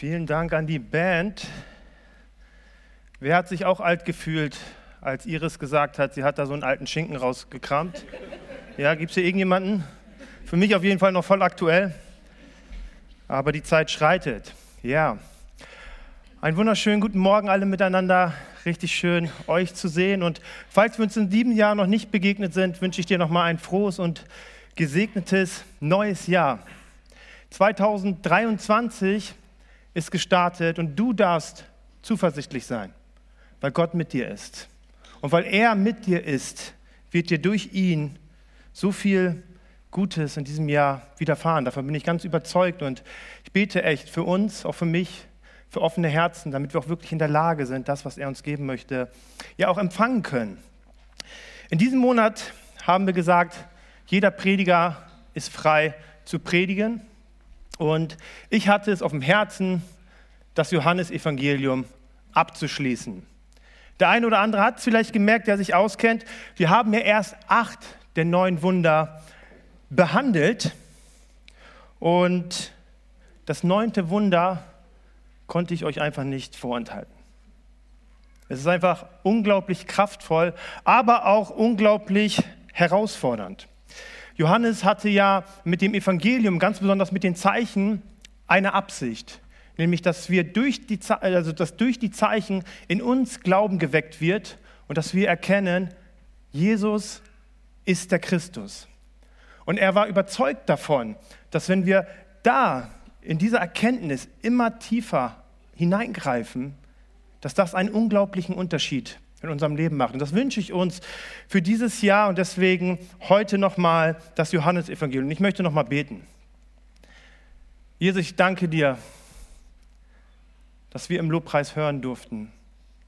Vielen Dank an die Band. Wer hat sich auch alt gefühlt, als Iris gesagt hat, sie hat da so einen alten Schinken rausgekramt? Ja, gibt es hier irgendjemanden? Für mich auf jeden Fall noch voll aktuell. Aber die Zeit schreitet. Ja. Einen wunderschönen guten Morgen alle miteinander. Richtig schön, euch zu sehen. Und falls wir uns in sieben Jahren noch nicht begegnet sind, wünsche ich dir nochmal ein frohes und gesegnetes neues Jahr. 2023 ist gestartet und du darfst zuversichtlich sein, weil Gott mit dir ist. Und weil er mit dir ist, wird dir durch ihn so viel Gutes in diesem Jahr widerfahren. Davon bin ich ganz überzeugt und ich bete echt für uns, auch für mich, für offene Herzen, damit wir auch wirklich in der Lage sind, das, was er uns geben möchte, ja auch empfangen können. In diesem Monat haben wir gesagt, jeder Prediger ist frei zu predigen. Und ich hatte es auf dem Herzen, das Johannesevangelium abzuschließen. Der eine oder andere hat es vielleicht gemerkt, der sich auskennt. Wir haben ja erst acht der neun Wunder behandelt. Und das neunte Wunder konnte ich euch einfach nicht vorenthalten. Es ist einfach unglaublich kraftvoll, aber auch unglaublich herausfordernd. Johannes hatte ja mit dem Evangelium, ganz besonders mit den Zeichen, eine Absicht, nämlich dass wir durch die, also dass durch die Zeichen in uns Glauben geweckt wird und dass wir erkennen, Jesus ist der Christus. Und er war überzeugt davon, dass wenn wir da in dieser Erkenntnis immer tiefer hineingreifen, dass das einen unglaublichen Unterschied in unserem Leben macht. Und das wünsche ich uns für dieses Jahr und deswegen heute nochmal das Johannesevangelium. Und ich möchte nochmal beten. Jesus, ich danke dir, dass wir im Lobpreis hören durften.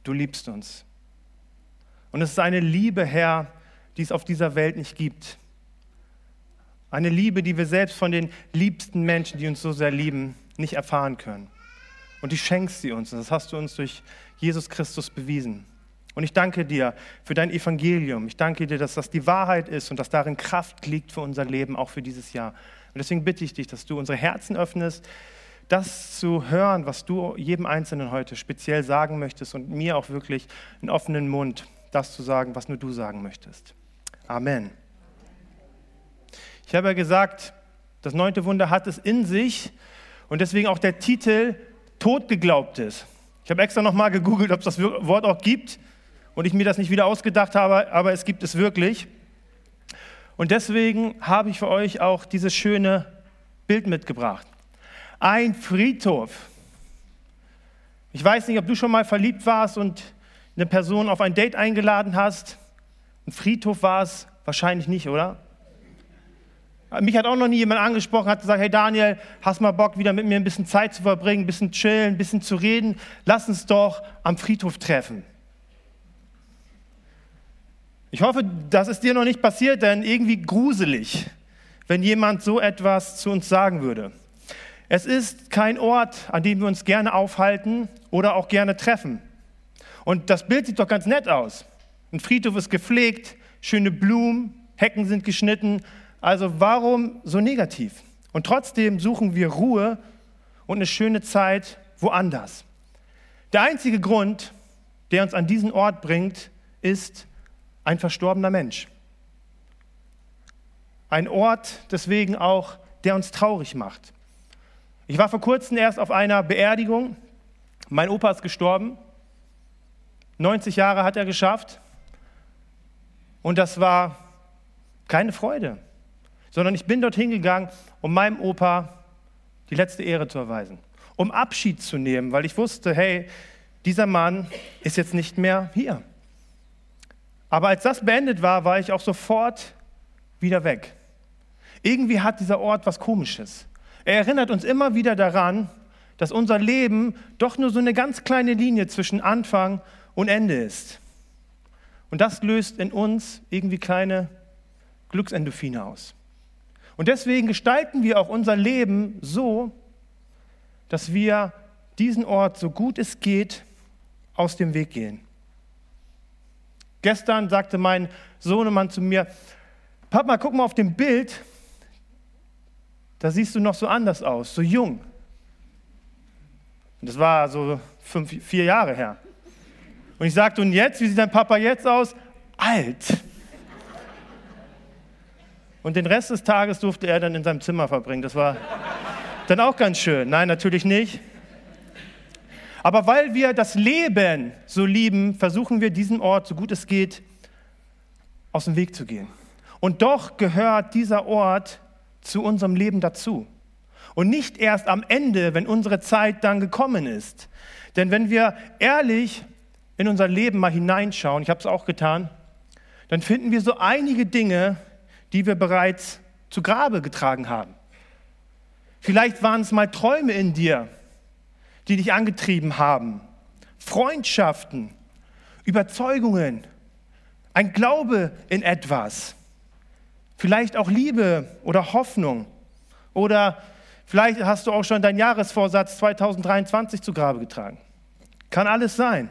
Du liebst uns. Und es ist eine Liebe, Herr, die es auf dieser Welt nicht gibt. Eine Liebe, die wir selbst von den liebsten Menschen, die uns so sehr lieben, nicht erfahren können. Und du schenkst sie uns. Und das hast du uns durch Jesus Christus bewiesen. Und ich danke dir für dein Evangelium. Ich danke dir, dass das die Wahrheit ist und dass darin Kraft liegt für unser Leben, auch für dieses Jahr. Und deswegen bitte ich dich, dass du unsere Herzen öffnest, das zu hören, was du jedem Einzelnen heute speziell sagen möchtest und mir auch wirklich einen offenen Mund, das zu sagen, was nur du sagen möchtest. Amen. Ich habe ja gesagt, das neunte Wunder hat es in sich und deswegen auch der Titel Tod geglaubt ist. Ich habe extra nochmal gegoogelt, ob es das Wort auch gibt und ich mir das nicht wieder ausgedacht habe, aber es gibt es wirklich. Und deswegen habe ich für euch auch dieses schöne Bild mitgebracht. Ein Friedhof. Ich weiß nicht, ob du schon mal verliebt warst und eine Person auf ein Date eingeladen hast. Ein Friedhof war es wahrscheinlich nicht, oder? Mich hat auch noch nie jemand angesprochen, hat gesagt, hey Daniel, hast mal Bock, wieder mit mir ein bisschen Zeit zu verbringen, ein bisschen chillen, ein bisschen zu reden? Lass uns doch am Friedhof treffen. Ich hoffe, das ist dir noch nicht passiert, denn irgendwie gruselig, wenn jemand so etwas zu uns sagen würde. Es ist kein Ort, an dem wir uns gerne aufhalten oder auch gerne treffen. Und das Bild sieht doch ganz nett aus. Ein Friedhof ist gepflegt, schöne Blumen, Hecken sind geschnitten. Also warum so negativ? Und trotzdem suchen wir Ruhe und eine schöne Zeit woanders. Der einzige Grund, der uns an diesen Ort bringt, ist, ein verstorbener Mensch. Ein Ort deswegen auch, der uns traurig macht. Ich war vor kurzem erst auf einer Beerdigung. Mein Opa ist gestorben. 90 Jahre hat er geschafft. Und das war keine Freude, sondern ich bin dorthin gegangen, um meinem Opa die letzte Ehre zu erweisen, um Abschied zu nehmen, weil ich wusste, hey, dieser Mann ist jetzt nicht mehr hier. Aber als das beendet war, war ich auch sofort wieder weg. Irgendwie hat dieser Ort was Komisches. Er erinnert uns immer wieder daran, dass unser Leben doch nur so eine ganz kleine Linie zwischen Anfang und Ende ist. Und das löst in uns irgendwie kleine Glücksendorphine aus. Und deswegen gestalten wir auch unser Leben so, dass wir diesen Ort, so gut es geht, aus dem Weg gehen. Gestern sagte mein Sohnemann zu mir, Papa, guck mal auf dem Bild, da siehst du noch so anders aus, so jung. Und das war so fünf, vier Jahre her. Und ich sagte, und jetzt, wie sieht dein Papa jetzt aus? Alt. Und den Rest des Tages durfte er dann in seinem Zimmer verbringen. Das war dann auch ganz schön. Nein, natürlich nicht. Aber weil wir das Leben so lieben, versuchen wir diesen Ort, so gut es geht, aus dem Weg zu gehen. Und doch gehört dieser Ort zu unserem Leben dazu. Und nicht erst am Ende, wenn unsere Zeit dann gekommen ist. Denn wenn wir ehrlich in unser Leben mal hineinschauen, ich habe es auch getan, dann finden wir so einige Dinge, die wir bereits zu Grabe getragen haben. Vielleicht waren es mal Träume in dir, die dich angetrieben haben, Freundschaften, Überzeugungen, ein Glaube in etwas, vielleicht auch Liebe oder Hoffnung oder vielleicht hast du auch schon deinen Jahresvorsatz 2023 zu Grabe getragen. Kann alles sein.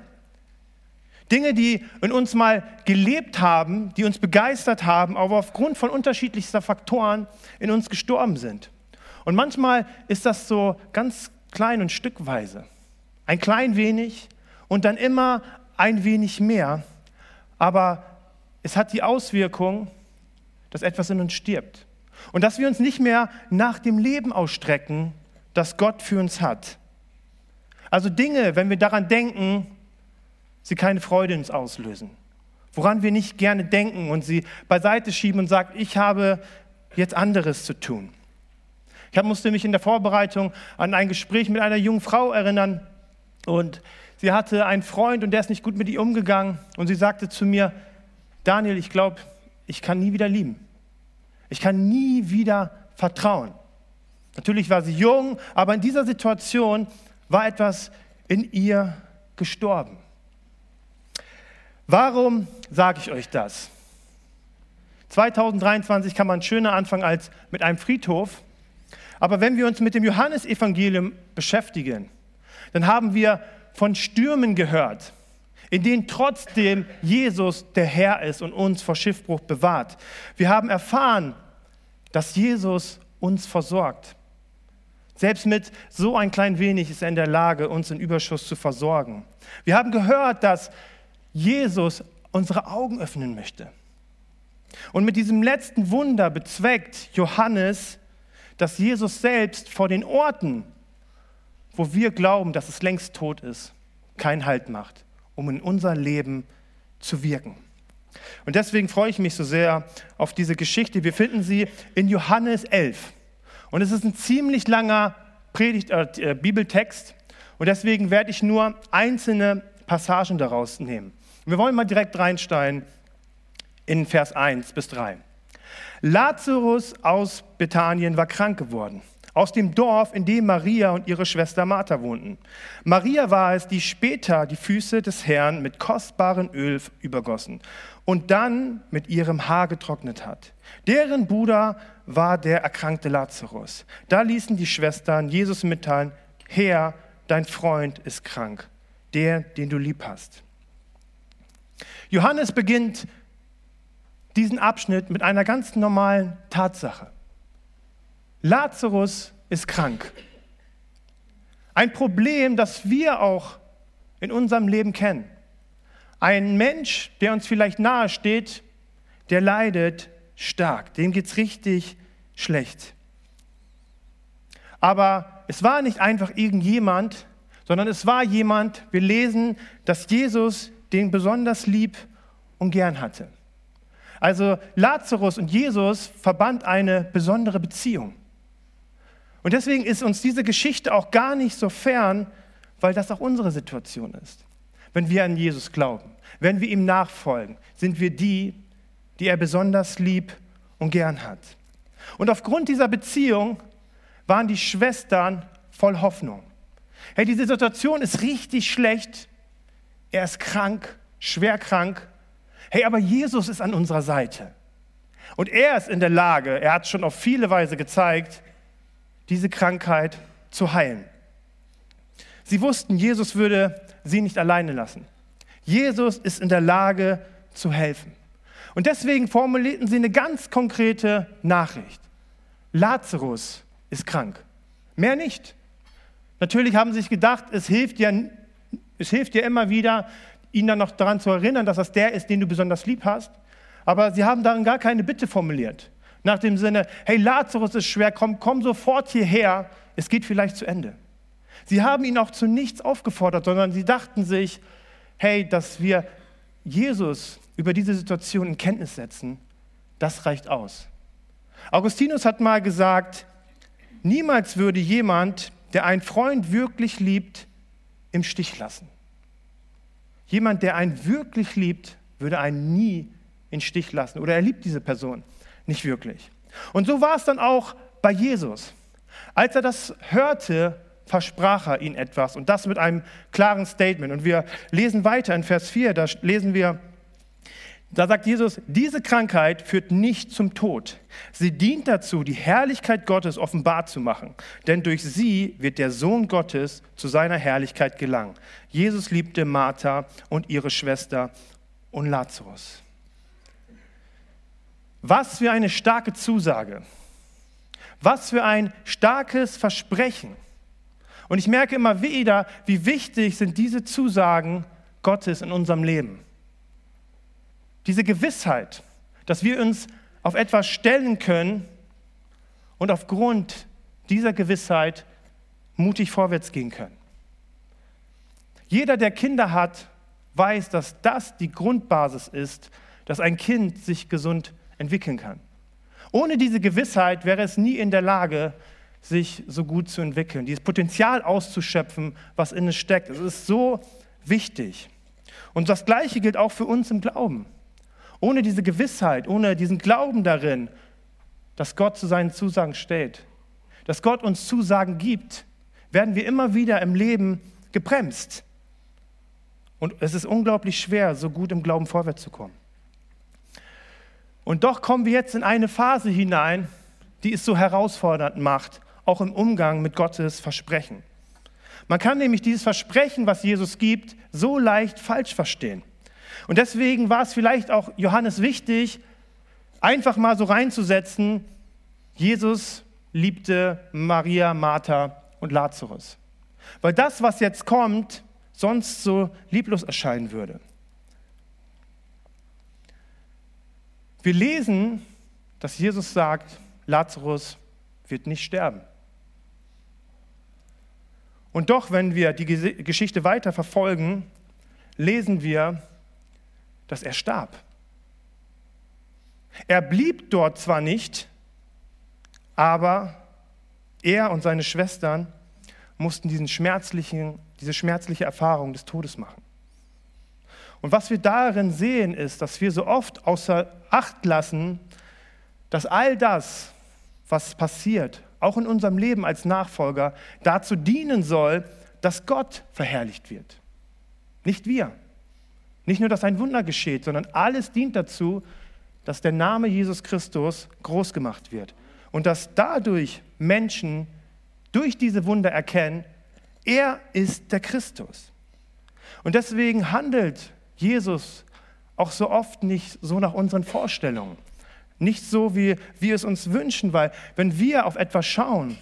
Dinge, die in uns mal gelebt haben, die uns begeistert haben, aber aufgrund von unterschiedlichster Faktoren in uns gestorben sind. Und manchmal ist das so ganz klein und stückweise. Ein klein wenig und dann immer ein wenig mehr. Aber es hat die Auswirkung, dass etwas in uns stirbt. Und dass wir uns nicht mehr nach dem Leben ausstrecken, das Gott für uns hat. Also Dinge, wenn wir daran denken, sie keine Freude in uns auslösen. Woran wir nicht gerne denken und sie beiseite schieben und sagen, ich habe jetzt anderes zu tun. Ich musste mich in der Vorbereitung an ein Gespräch mit einer jungen Frau erinnern und sie hatte einen Freund und der ist nicht gut mit ihr umgegangen und sie sagte zu mir, Daniel, ich glaube, ich kann nie wieder lieben. Ich kann nie wieder vertrauen. Natürlich war sie jung, aber in dieser Situation war etwas in ihr gestorben. Warum sage ich euch das? 2023 kann man schöner anfangen als mit einem Friedhof. Aber wenn wir uns mit dem Johannesevangelium beschäftigen, dann haben wir von Stürmen gehört, in denen trotzdem Jesus der Herr ist und uns vor Schiffbruch bewahrt. Wir haben erfahren, dass Jesus uns versorgt. Selbst mit so ein klein wenig ist er in der Lage, uns in Überschuss zu versorgen. Wir haben gehört, dass Jesus unsere Augen öffnen möchte. Und mit diesem letzten Wunder bezweckt Johannes, dass Jesus selbst vor den Orten, wo wir glauben, dass es längst tot ist, keinen Halt macht, um in unser Leben zu wirken. Und deswegen freue ich mich so sehr auf diese Geschichte. Wir finden sie in Johannes 11. Und es ist ein ziemlich langer Predigt, äh, Bibeltext. Und deswegen werde ich nur einzelne Passagen daraus nehmen. Wir wollen mal direkt reinsteigen in Vers 1 bis 3. Lazarus aus Bethanien war krank geworden, aus dem Dorf, in dem Maria und ihre Schwester Martha wohnten. Maria war es, die später die Füße des Herrn mit kostbarem Öl übergossen und dann mit ihrem Haar getrocknet hat. Deren Bruder war der erkrankte Lazarus. Da ließen die Schwestern Jesus mitteilen, Herr, dein Freund ist krank, der, den du lieb hast. Johannes beginnt diesen Abschnitt mit einer ganz normalen Tatsache. Lazarus ist krank. Ein Problem, das wir auch in unserem Leben kennen. Ein Mensch, der uns vielleicht nahe steht, der leidet stark. Dem geht es richtig schlecht. Aber es war nicht einfach irgendjemand, sondern es war jemand, wir lesen, dass Jesus den besonders lieb und gern hatte. Also Lazarus und Jesus verband eine besondere Beziehung. Und deswegen ist uns diese Geschichte auch gar nicht so fern, weil das auch unsere Situation ist. Wenn wir an Jesus glauben, wenn wir ihm nachfolgen, sind wir die, die er besonders lieb und gern hat. Und aufgrund dieser Beziehung waren die Schwestern voll Hoffnung. Hey, diese Situation ist richtig schlecht er ist krank, schwer krank. Hey, aber Jesus ist an unserer Seite. Und er ist in der Lage, er hat schon auf viele Weise gezeigt, diese Krankheit zu heilen. Sie wussten, Jesus würde sie nicht alleine lassen. Jesus ist in der Lage zu helfen. Und deswegen formulierten sie eine ganz konkrete Nachricht. Lazarus ist krank. Mehr nicht. Natürlich haben sie sich gedacht, es hilft dir, es hilft dir immer wieder, ihn dann noch daran zu erinnern, dass das der ist, den du besonders lieb hast. Aber sie haben darin gar keine Bitte formuliert. Nach dem Sinne, hey, Lazarus ist schwer, komm, komm sofort hierher, es geht vielleicht zu Ende. Sie haben ihn auch zu nichts aufgefordert, sondern sie dachten sich, hey, dass wir Jesus über diese Situation in Kenntnis setzen, das reicht aus. Augustinus hat mal gesagt, niemals würde jemand, der einen Freund wirklich liebt, im Stich lassen. Jemand, der einen wirklich liebt, würde einen nie im Stich lassen. Oder er liebt diese Person nicht wirklich. Und so war es dann auch bei Jesus. Als er das hörte, versprach er ihnen etwas und das mit einem klaren Statement. Und wir lesen weiter in Vers 4, da lesen wir, da sagt Jesus, diese Krankheit führt nicht zum Tod. Sie dient dazu, die Herrlichkeit Gottes offenbar zu machen. Denn durch sie wird der Sohn Gottes zu seiner Herrlichkeit gelangen. Jesus liebte Martha und ihre Schwester und Lazarus. Was für eine starke Zusage. Was für ein starkes Versprechen. Und ich merke immer wieder, wie wichtig sind diese Zusagen Gottes in unserem Leben. Diese Gewissheit, dass wir uns auf etwas stellen können und aufgrund dieser Gewissheit mutig vorwärts gehen können. Jeder, der Kinder hat, weiß, dass das die Grundbasis ist, dass ein Kind sich gesund entwickeln kann. Ohne diese Gewissheit wäre es nie in der Lage, sich so gut zu entwickeln, dieses Potenzial auszuschöpfen, was in es steckt. Es ist so wichtig. Und das Gleiche gilt auch für uns im Glauben. Ohne diese Gewissheit, ohne diesen Glauben darin, dass Gott zu seinen Zusagen steht, dass Gott uns Zusagen gibt, werden wir immer wieder im Leben gebremst. Und es ist unglaublich schwer, so gut im Glauben vorwärts zu kommen. Und doch kommen wir jetzt in eine Phase hinein, die es so herausfordernd macht, auch im Umgang mit Gottes Versprechen. Man kann nämlich dieses Versprechen, was Jesus gibt, so leicht falsch verstehen. Und deswegen war es vielleicht auch Johannes wichtig, einfach mal so reinzusetzen, Jesus liebte Maria, Martha und Lazarus. Weil das, was jetzt kommt, sonst so lieblos erscheinen würde. Wir lesen, dass Jesus sagt, Lazarus wird nicht sterben. Und doch, wenn wir die Geschichte weiter verfolgen, lesen wir, dass er starb. Er blieb dort zwar nicht, aber er und seine Schwestern mussten diesen schmerzlichen, diese schmerzliche Erfahrung des Todes machen. Und was wir darin sehen, ist, dass wir so oft außer Acht lassen, dass all das, was passiert, auch in unserem Leben als Nachfolger, dazu dienen soll, dass Gott verherrlicht wird. Nicht wir. Nicht nur, dass ein Wunder geschieht, sondern alles dient dazu, dass der Name Jesus Christus groß gemacht wird. Und dass dadurch Menschen durch diese Wunder erkennen, er ist der Christus. Und deswegen handelt Jesus auch so oft nicht so nach unseren Vorstellungen. Nicht so, wie wir es uns wünschen, weil wenn wir auf etwas schauen,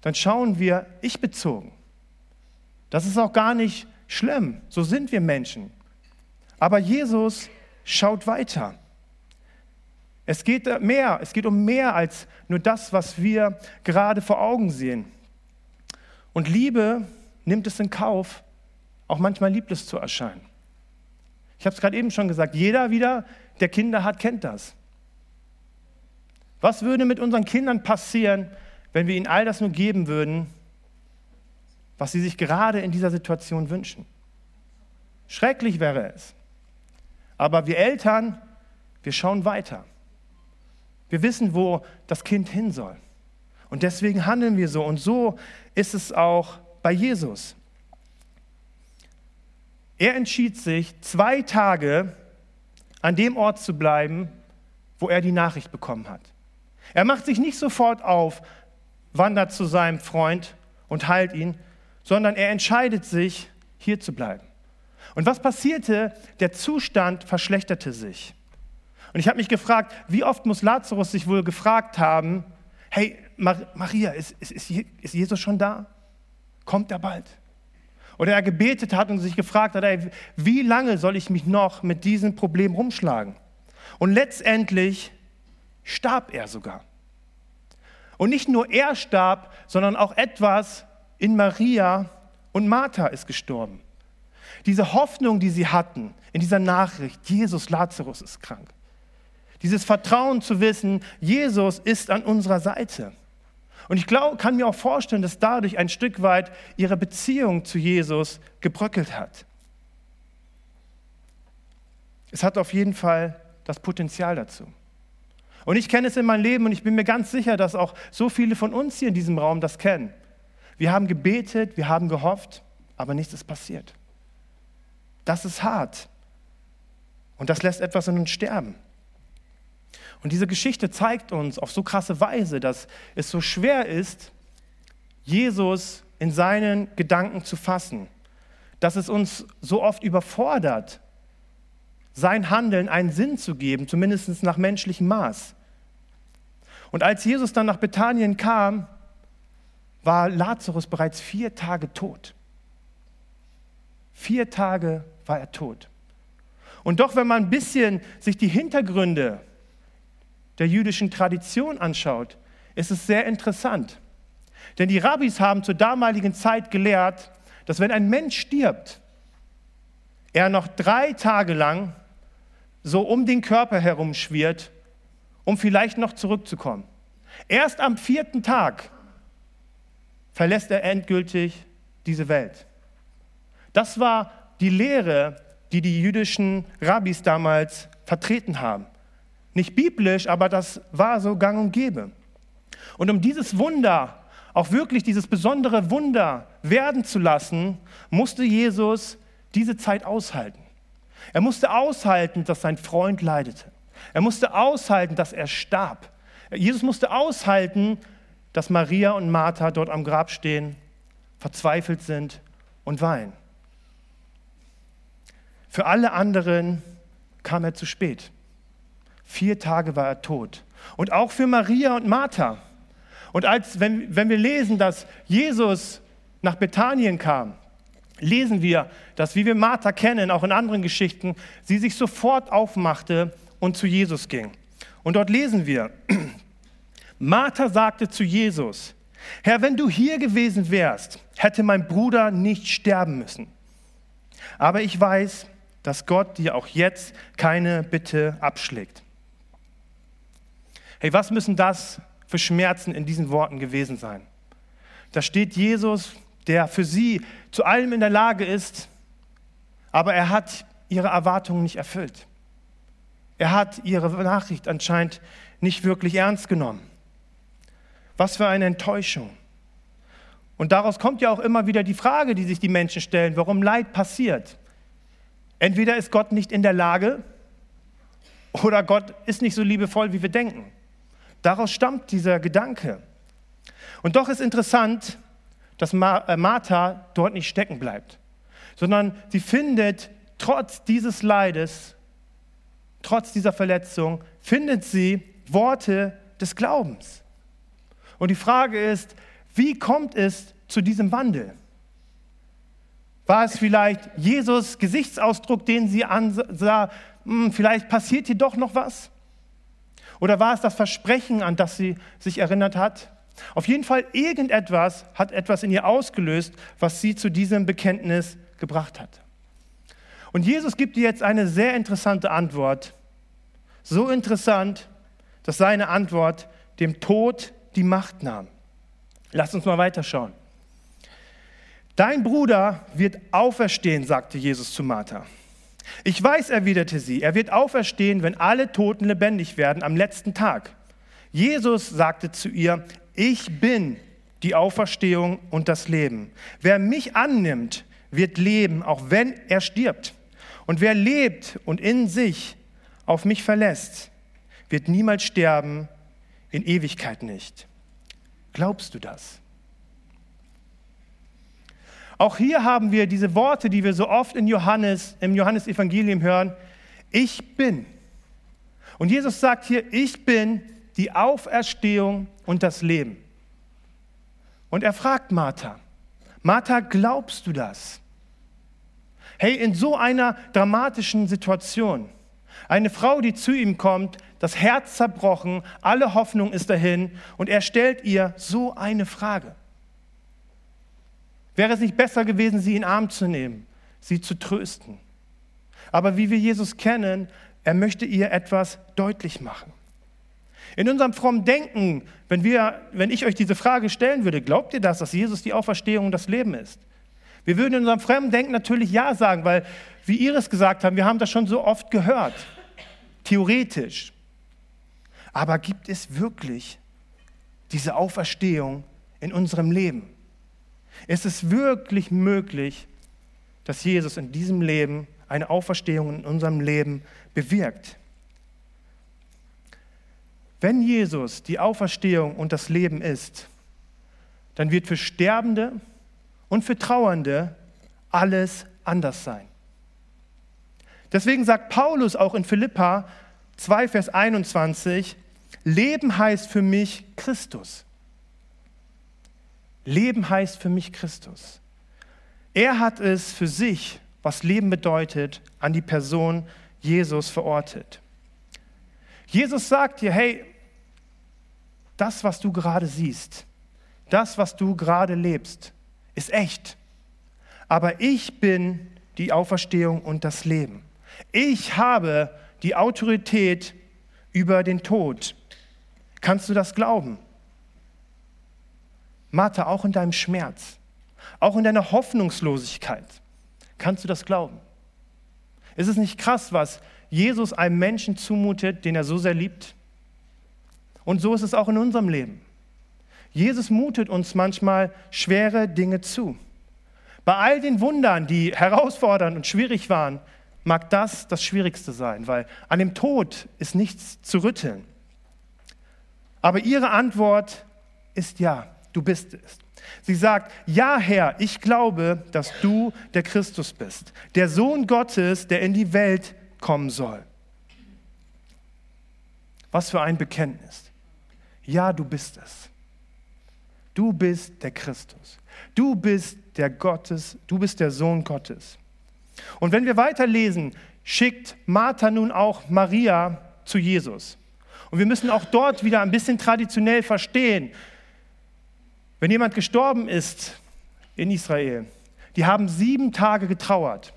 dann schauen wir ich bezogen. Das ist auch gar nicht schlimm. So sind wir Menschen. Aber Jesus schaut weiter. Es geht mehr, es geht um mehr als nur das, was wir gerade vor Augen sehen. Und Liebe nimmt es in Kauf, auch manchmal lieblos zu erscheinen. Ich habe es gerade eben schon gesagt, jeder wieder, der Kinder hat, kennt das. Was würde mit unseren Kindern passieren, wenn wir ihnen all das nur geben würden, was sie sich gerade in dieser Situation wünschen? Schrecklich wäre es. Aber wir Eltern, wir schauen weiter. Wir wissen, wo das Kind hin soll. Und deswegen handeln wir so. Und so ist es auch bei Jesus. Er entschied sich, zwei Tage an dem Ort zu bleiben, wo er die Nachricht bekommen hat. Er macht sich nicht sofort auf, wandert zu seinem Freund und heilt ihn, sondern er entscheidet sich, hier zu bleiben. Und was passierte? Der Zustand verschlechterte sich. Und ich habe mich gefragt, wie oft muss Lazarus sich wohl gefragt haben, hey, Maria, ist, ist, ist Jesus schon da? kommt er bald. Oder er gebetet hat und sich gefragt hat, ey, wie lange soll ich mich noch mit diesem Problem rumschlagen? Und letztendlich starb er sogar. Und nicht nur er starb, sondern auch etwas in Maria und Martha ist gestorben. Diese Hoffnung, die sie hatten in dieser Nachricht, Jesus Lazarus ist krank. Dieses Vertrauen zu wissen, Jesus ist an unserer Seite. Und ich glaub, kann mir auch vorstellen, dass dadurch ein Stück weit ihre Beziehung zu Jesus gebröckelt hat. Es hat auf jeden Fall das Potenzial dazu. Und ich kenne es in meinem Leben und ich bin mir ganz sicher, dass auch so viele von uns hier in diesem Raum das kennen. Wir haben gebetet, wir haben gehofft, aber nichts ist passiert. Das ist hart. Und das lässt etwas in uns sterben. Und diese Geschichte zeigt uns auf so krasse Weise, dass es so schwer ist, Jesus in seinen Gedanken zu fassen, dass es uns so oft überfordert, sein Handeln einen Sinn zu geben, zumindest nach menschlichem Maß. Und als Jesus dann nach Bethanien kam, war Lazarus bereits vier Tage tot. Vier Tage war er tot. Und doch, wenn man ein bisschen sich die Hintergründe der jüdischen Tradition anschaut, ist es sehr interessant. Denn die Rabbis haben zur damaligen Zeit gelehrt, dass wenn ein Mensch stirbt, er noch drei Tage lang so um den Körper herum schwirrt, um vielleicht noch zurückzukommen. Erst am vierten Tag verlässt er endgültig diese Welt. Das war die Lehre, die die jüdischen Rabbis damals vertreten haben. Nicht biblisch, aber das war so gang und gäbe. Und um dieses Wunder, auch wirklich dieses besondere Wunder werden zu lassen, musste Jesus diese Zeit aushalten. Er musste aushalten, dass sein Freund leidete. Er musste aushalten, dass er starb. Jesus musste aushalten, dass Maria und Martha dort am Grab stehen, verzweifelt sind und weinen. Für alle anderen kam er zu spät. Vier Tage war er tot. Und auch für Maria und Martha. Und als, wenn, wenn wir lesen, dass Jesus nach Bethanien kam, lesen wir, dass, wie wir Martha kennen, auch in anderen Geschichten, sie sich sofort aufmachte und zu Jesus ging. Und dort lesen wir, Martha sagte zu Jesus, Herr, wenn du hier gewesen wärst, hätte mein Bruder nicht sterben müssen. Aber ich weiß, dass Gott dir auch jetzt keine Bitte abschlägt. Hey, was müssen das für Schmerzen in diesen Worten gewesen sein? Da steht Jesus, der für sie zu allem in der Lage ist, aber er hat ihre Erwartungen nicht erfüllt. Er hat ihre Nachricht anscheinend nicht wirklich ernst genommen. Was für eine Enttäuschung. Und daraus kommt ja auch immer wieder die Frage, die sich die Menschen stellen, warum Leid passiert. Entweder ist Gott nicht in der Lage oder Gott ist nicht so liebevoll, wie wir denken. Daraus stammt dieser Gedanke. Und doch ist interessant, dass äh, Martha dort nicht stecken bleibt, sondern sie findet trotz dieses Leides, trotz dieser Verletzung, findet sie Worte des Glaubens. Und die Frage ist, wie kommt es zu diesem Wandel? War es vielleicht Jesus Gesichtsausdruck, den sie ansah, hm, vielleicht passiert hier doch noch was? Oder war es das Versprechen, an das sie sich erinnert hat? Auf jeden Fall, irgendetwas hat etwas in ihr ausgelöst, was sie zu diesem Bekenntnis gebracht hat. Und Jesus gibt ihr jetzt eine sehr interessante Antwort. So interessant, dass seine Antwort dem Tod die Macht nahm. Lass uns mal weiterschauen. Dein Bruder wird auferstehen, sagte Jesus zu Martha. Ich weiß, erwiderte sie, er wird auferstehen, wenn alle Toten lebendig werden am letzten Tag. Jesus sagte zu ihr, ich bin die Auferstehung und das Leben. Wer mich annimmt, wird leben, auch wenn er stirbt. Und wer lebt und in sich auf mich verlässt, wird niemals sterben, in Ewigkeit nicht. Glaubst du das? Auch hier haben wir diese Worte, die wir so oft in Johannes, im Johannesevangelium hören. Ich bin. Und Jesus sagt hier, ich bin die Auferstehung und das Leben. Und er fragt Martha, Martha, glaubst du das? Hey, in so einer dramatischen Situation, eine Frau, die zu ihm kommt, das Herz zerbrochen, alle Hoffnung ist dahin und er stellt ihr so eine Frage. Wäre es nicht besser gewesen, sie in den Arm zu nehmen, sie zu trösten? Aber wie wir Jesus kennen, er möchte ihr etwas deutlich machen. In unserem frommen Denken, wenn, wir, wenn ich euch diese Frage stellen würde, glaubt ihr das, dass Jesus die Auferstehung und das Leben ist? Wir würden in unserem fremden Denken natürlich Ja sagen, weil, wie ihr es gesagt habt, wir haben das schon so oft gehört, theoretisch. Aber gibt es wirklich diese Auferstehung in unserem Leben? Ist es wirklich möglich, dass Jesus in diesem Leben eine Auferstehung in unserem Leben bewirkt? Wenn Jesus die Auferstehung und das Leben ist, dann wird für Sterbende und für Trauernde alles anders sein. Deswegen sagt Paulus auch in Philippa 2, Vers 21, Leben heißt für mich Christus. Leben heißt für mich Christus. Er hat es für sich, was Leben bedeutet, an die Person Jesus verortet. Jesus sagt dir, hey, das, was du gerade siehst, das, was du gerade lebst, ist echt. Aber ich bin die Auferstehung und das Leben. Ich habe die Autorität über den Tod. Kannst du das glauben? Martha, auch in deinem Schmerz, auch in deiner Hoffnungslosigkeit, kannst du das glauben? Ist es nicht krass, was Jesus einem Menschen zumutet, den er so sehr liebt? Und so ist es auch in unserem Leben. Jesus mutet uns manchmal schwere Dinge zu. Bei all den Wundern, die herausfordernd und schwierig waren, mag das das Schwierigste sein, weil an dem Tod ist nichts zu rütteln. Aber ihre Antwort ist ja, du bist es. Sie sagt, ja Herr, ich glaube, dass du der Christus bist, der Sohn Gottes, der in die Welt kommen soll. Was für ein Bekenntnis. Ja, du bist es. Du bist der Christus. Du bist der Gottes, du bist der Sohn Gottes. Und wenn wir weiterlesen, schickt Martha nun auch Maria zu Jesus. Und wir müssen auch dort wieder ein bisschen traditionell verstehen, wenn jemand gestorben ist in Israel, die haben sieben Tage getrauert.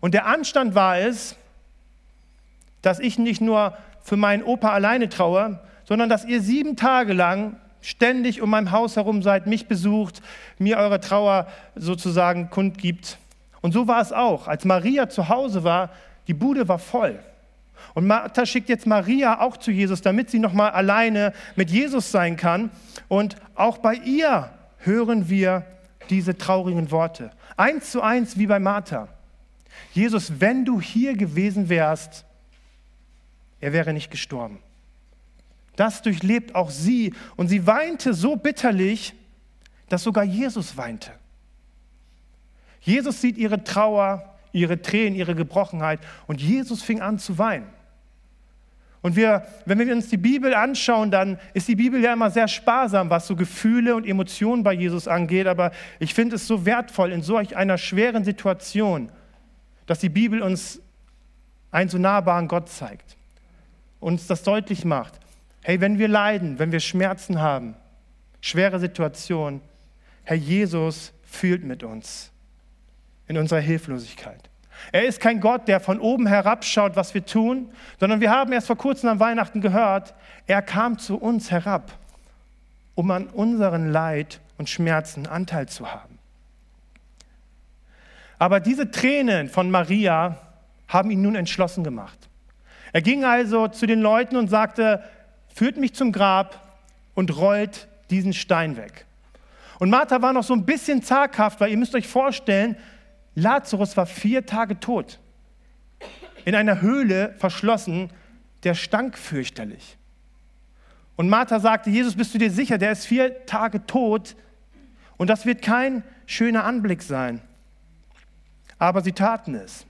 Und der Anstand war es, dass ich nicht nur für meinen Opa alleine traue, sondern dass ihr sieben Tage lang ständig um mein Haus herum seid, mich besucht, mir eure Trauer sozusagen kundgibt. Und so war es auch. Als Maria zu Hause war, die Bude war voll. Und Martha schickt jetzt Maria auch zu Jesus, damit sie nochmal alleine mit Jesus sein kann. Und auch bei ihr hören wir diese traurigen Worte. Eins zu eins wie bei Martha. Jesus, wenn du hier gewesen wärst, er wäre nicht gestorben. Das durchlebt auch sie. Und sie weinte so bitterlich, dass sogar Jesus weinte. Jesus sieht ihre Trauer, ihre Tränen, ihre Gebrochenheit und Jesus fing an zu weinen. Und wir, wenn wir uns die Bibel anschauen, dann ist die Bibel ja immer sehr sparsam, was so Gefühle und Emotionen bei Jesus angeht. Aber ich finde es so wertvoll in solch einer schweren Situation, dass die Bibel uns einen so nahbaren Gott zeigt, uns das deutlich macht. Hey, wenn wir leiden, wenn wir Schmerzen haben, schwere Situationen, Herr Jesus fühlt mit uns in unserer Hilflosigkeit. Er ist kein Gott, der von oben herabschaut, was wir tun, sondern wir haben erst vor kurzem an Weihnachten gehört, er kam zu uns herab, um an unseren Leid und Schmerzen Anteil zu haben. Aber diese Tränen von Maria haben ihn nun entschlossen gemacht. Er ging also zu den Leuten und sagte, führt mich zum Grab und rollt diesen Stein weg. Und Martha war noch so ein bisschen zaghaft, weil ihr müsst euch vorstellen, Lazarus war vier Tage tot, in einer Höhle verschlossen, der stank fürchterlich. Und Martha sagte, Jesus, bist du dir sicher, der ist vier Tage tot und das wird kein schöner Anblick sein. Aber sie taten es.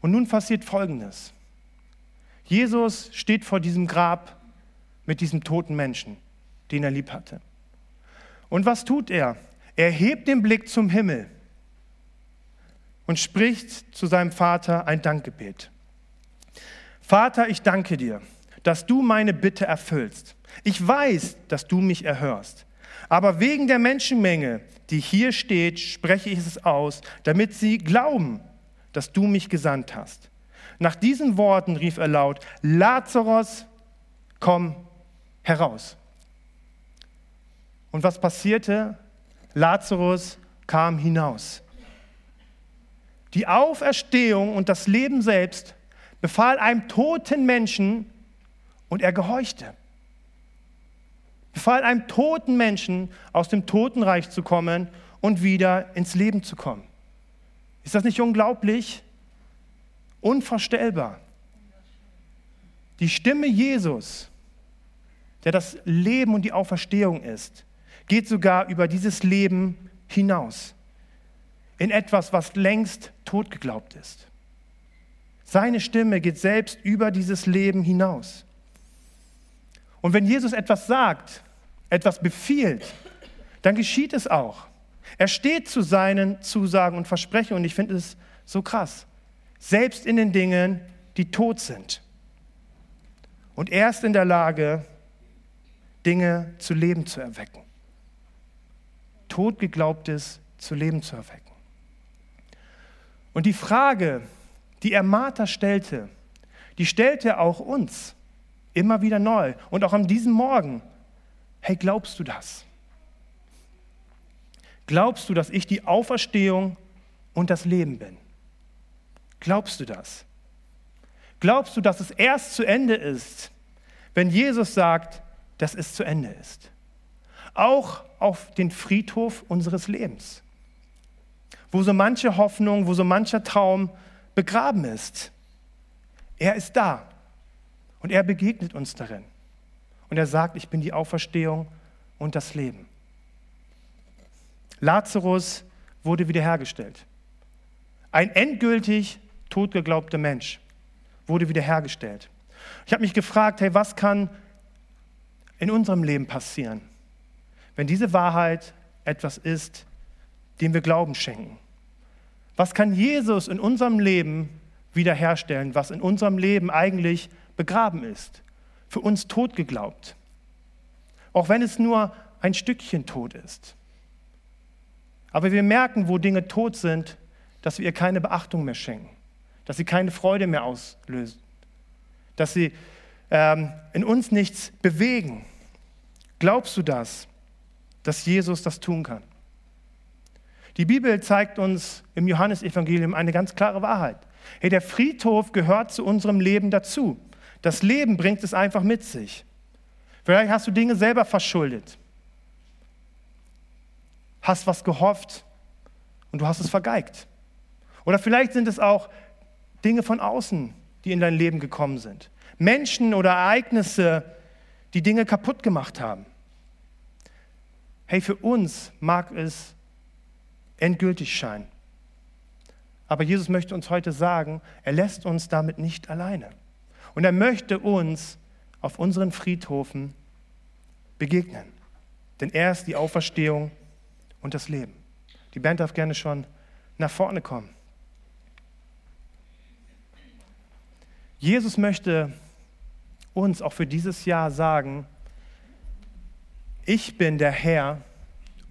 Und nun passiert Folgendes. Jesus steht vor diesem Grab mit diesem toten Menschen, den er lieb hatte. Und was tut er? Er hebt den Blick zum Himmel und spricht zu seinem Vater ein Dankgebet. Vater, ich danke dir, dass du meine Bitte erfüllst. Ich weiß, dass du mich erhörst. Aber wegen der Menschenmenge, die hier steht, spreche ich es aus, damit sie glauben, dass du mich gesandt hast. Nach diesen Worten rief er laut, Lazarus, komm heraus. Und was passierte? Lazarus kam hinaus. Die Auferstehung und das Leben selbst befahl einem toten Menschen und er gehorchte. Befahl einem toten Menschen, aus dem Totenreich zu kommen und wieder ins Leben zu kommen. Ist das nicht unglaublich? Unvorstellbar. Die Stimme Jesus, der das Leben und die Auferstehung ist, geht sogar über dieses Leben hinaus in etwas, was längst tot geglaubt ist. Seine Stimme geht selbst über dieses Leben hinaus. Und wenn Jesus etwas sagt, etwas befiehlt, dann geschieht es auch. Er steht zu seinen Zusagen und Versprechen und ich finde es so krass. Selbst in den Dingen, die tot sind. Und er ist in der Lage, Dinge zu Leben zu erwecken. Totgeglaubtes zu Leben zu erwecken. Und die Frage, die er Martha stellte, die stellte er auch uns immer wieder neu. Und auch an diesem Morgen. Hey, glaubst du das? Glaubst du, dass ich die Auferstehung und das Leben bin? Glaubst du das? Glaubst du, dass es erst zu Ende ist, wenn Jesus sagt, dass es zu Ende ist? Auch auf den Friedhof unseres Lebens, wo so manche Hoffnung, wo so mancher Traum begraben ist. Er ist da und er begegnet uns darin. Und er sagt, ich bin die Auferstehung und das Leben. Lazarus wurde wiederhergestellt. Ein endgültig totgeglaubter Mensch wurde wiederhergestellt. Ich habe mich gefragt, hey, was kann in unserem Leben passieren, wenn diese Wahrheit etwas ist, dem wir Glauben schenken? Was kann Jesus in unserem Leben wiederherstellen, was in unserem Leben eigentlich begraben ist, für uns tot geglaubt? Auch wenn es nur ein Stückchen tot ist. Aber wir merken, wo Dinge tot sind, dass wir ihr keine Beachtung mehr schenken, dass sie keine Freude mehr auslösen, dass sie ähm, in uns nichts bewegen. Glaubst du das, dass Jesus das tun kann? Die Bibel zeigt uns im Johannesevangelium eine ganz klare Wahrheit. Hey, der Friedhof gehört zu unserem Leben dazu. Das Leben bringt es einfach mit sich. Vielleicht hast du Dinge selber verschuldet. Hast was gehofft und du hast es vergeigt. Oder vielleicht sind es auch Dinge von außen, die in dein Leben gekommen sind. Menschen oder Ereignisse, die Dinge kaputt gemacht haben. Hey, für uns mag es endgültig scheinen. Aber Jesus möchte uns heute sagen, er lässt uns damit nicht alleine. Und er möchte uns auf unseren Friedhofen begegnen. Denn er ist die Auferstehung und das Leben. Die Band darf gerne schon nach vorne kommen. Jesus möchte uns auch für dieses Jahr sagen, ich bin der Herr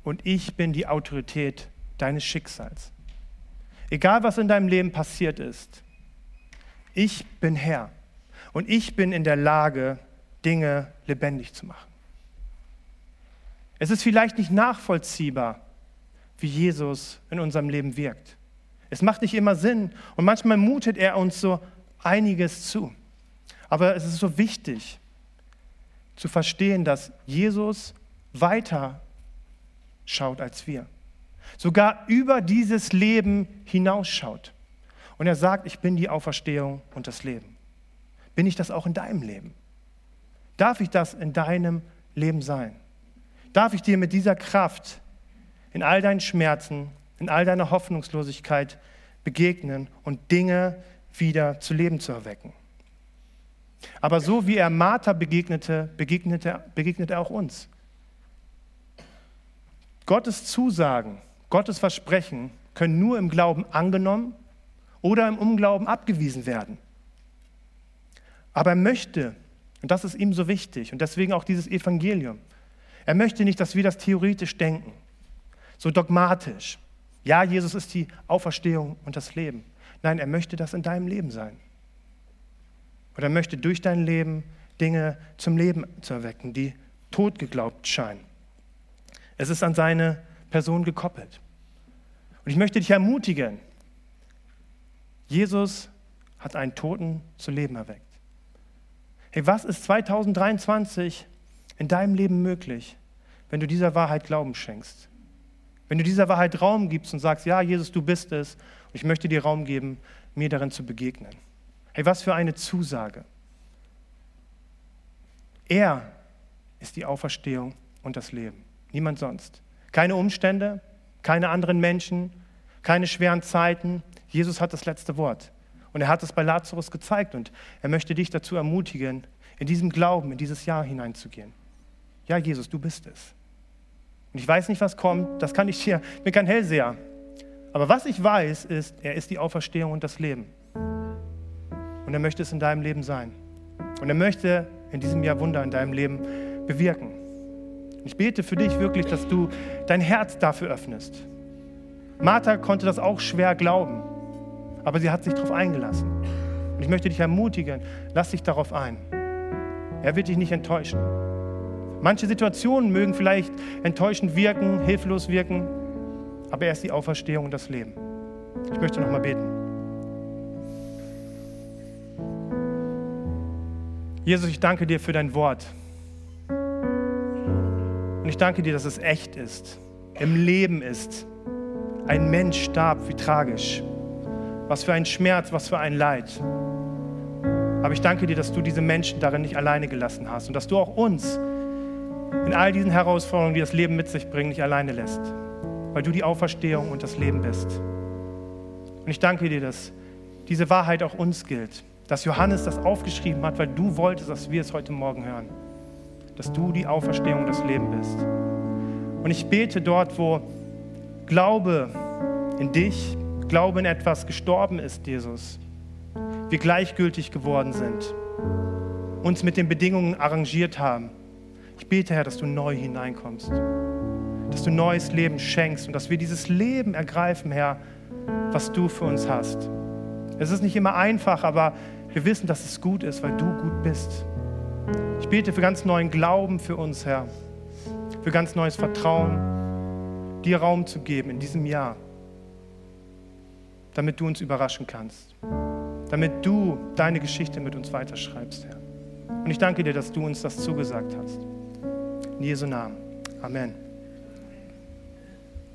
und ich bin die Autorität deines Schicksals. Egal was in deinem Leben passiert ist, ich bin Herr und ich bin in der Lage, Dinge lebendig zu machen. Es ist vielleicht nicht nachvollziehbar, wie Jesus in unserem Leben wirkt. Es macht nicht immer Sinn und manchmal mutet er uns so einiges zu. Aber es ist so wichtig zu verstehen, dass Jesus weiter schaut als wir sogar über dieses Leben hinausschaut. Und er sagt, ich bin die Auferstehung und das Leben. Bin ich das auch in deinem Leben? Darf ich das in deinem Leben sein? Darf ich dir mit dieser Kraft in all deinen Schmerzen, in all deiner Hoffnungslosigkeit begegnen und Dinge wieder zu Leben zu erwecken? Aber so wie er Martha begegnete, begegnete, begegnet er auch uns. Gottes Zusagen, Gottes Versprechen können nur im Glauben angenommen oder im Unglauben abgewiesen werden. Aber er möchte, und das ist ihm so wichtig, und deswegen auch dieses Evangelium, er möchte nicht, dass wir das theoretisch denken, so dogmatisch. Ja, Jesus ist die Auferstehung und das Leben. Nein, er möchte das in deinem Leben sein. Und er möchte durch dein Leben Dinge zum Leben zu erwecken, die tot geglaubt scheinen. Es ist an seine Person gekoppelt. Und ich möchte dich ermutigen, Jesus hat einen Toten zu Leben erweckt. Hey, was ist 2023 in deinem Leben möglich, wenn du dieser Wahrheit Glauben schenkst? Wenn du dieser Wahrheit Raum gibst und sagst, ja, Jesus, du bist es, und ich möchte dir Raum geben, mir darin zu begegnen. Hey, was für eine Zusage. Er ist die Auferstehung und das Leben. Niemand sonst. Keine Umstände, keine anderen Menschen, keine schweren Zeiten. Jesus hat das letzte Wort. Und er hat es bei Lazarus gezeigt und er möchte dich dazu ermutigen, in diesem Glauben, in dieses Jahr hineinzugehen. Ja, Jesus, du bist es. Und ich weiß nicht, was kommt, das kann ich dir, ich bin kein Hellseher. Aber was ich weiß, ist, er ist die Auferstehung und das Leben. Und er möchte es in deinem Leben sein. Und er möchte in diesem Jahr Wunder in deinem Leben bewirken. Ich bete für dich wirklich, dass du dein Herz dafür öffnest. Martha konnte das auch schwer glauben, aber sie hat sich darauf eingelassen. Und ich möchte dich ermutigen, lass dich darauf ein. Er wird dich nicht enttäuschen. Manche Situationen mögen vielleicht enttäuschend wirken, hilflos wirken, aber er ist die Auferstehung und das Leben. Ich möchte noch mal beten. Jesus, ich danke dir für dein Wort. Und ich danke dir, dass es echt ist, im Leben ist. Ein Mensch starb, wie tragisch. Was für ein Schmerz, was für ein Leid. Aber ich danke dir, dass du diese Menschen darin nicht alleine gelassen hast und dass du auch uns in all diesen Herausforderungen, die das Leben mit sich bringt, nicht alleine lässt, weil du die Auferstehung und das Leben bist. Und ich danke dir, dass diese Wahrheit auch uns gilt, dass Johannes das aufgeschrieben hat, weil du wolltest, dass wir es heute Morgen hören dass du die Auferstehung und das Leben bist. Und ich bete dort, wo Glaube in dich, Glaube in etwas gestorben ist, Jesus, wir gleichgültig geworden sind, uns mit den Bedingungen arrangiert haben. Ich bete, Herr, dass du neu hineinkommst, dass du neues Leben schenkst und dass wir dieses Leben ergreifen, Herr, was du für uns hast. Es ist nicht immer einfach, aber wir wissen, dass es gut ist, weil du gut bist. Ich bete für ganz neuen Glauben für uns, Herr, für ganz neues Vertrauen, dir Raum zu geben in diesem Jahr, damit du uns überraschen kannst, damit du deine Geschichte mit uns weiterschreibst, Herr. Und ich danke dir, dass du uns das zugesagt hast. In Jesu Namen. Amen.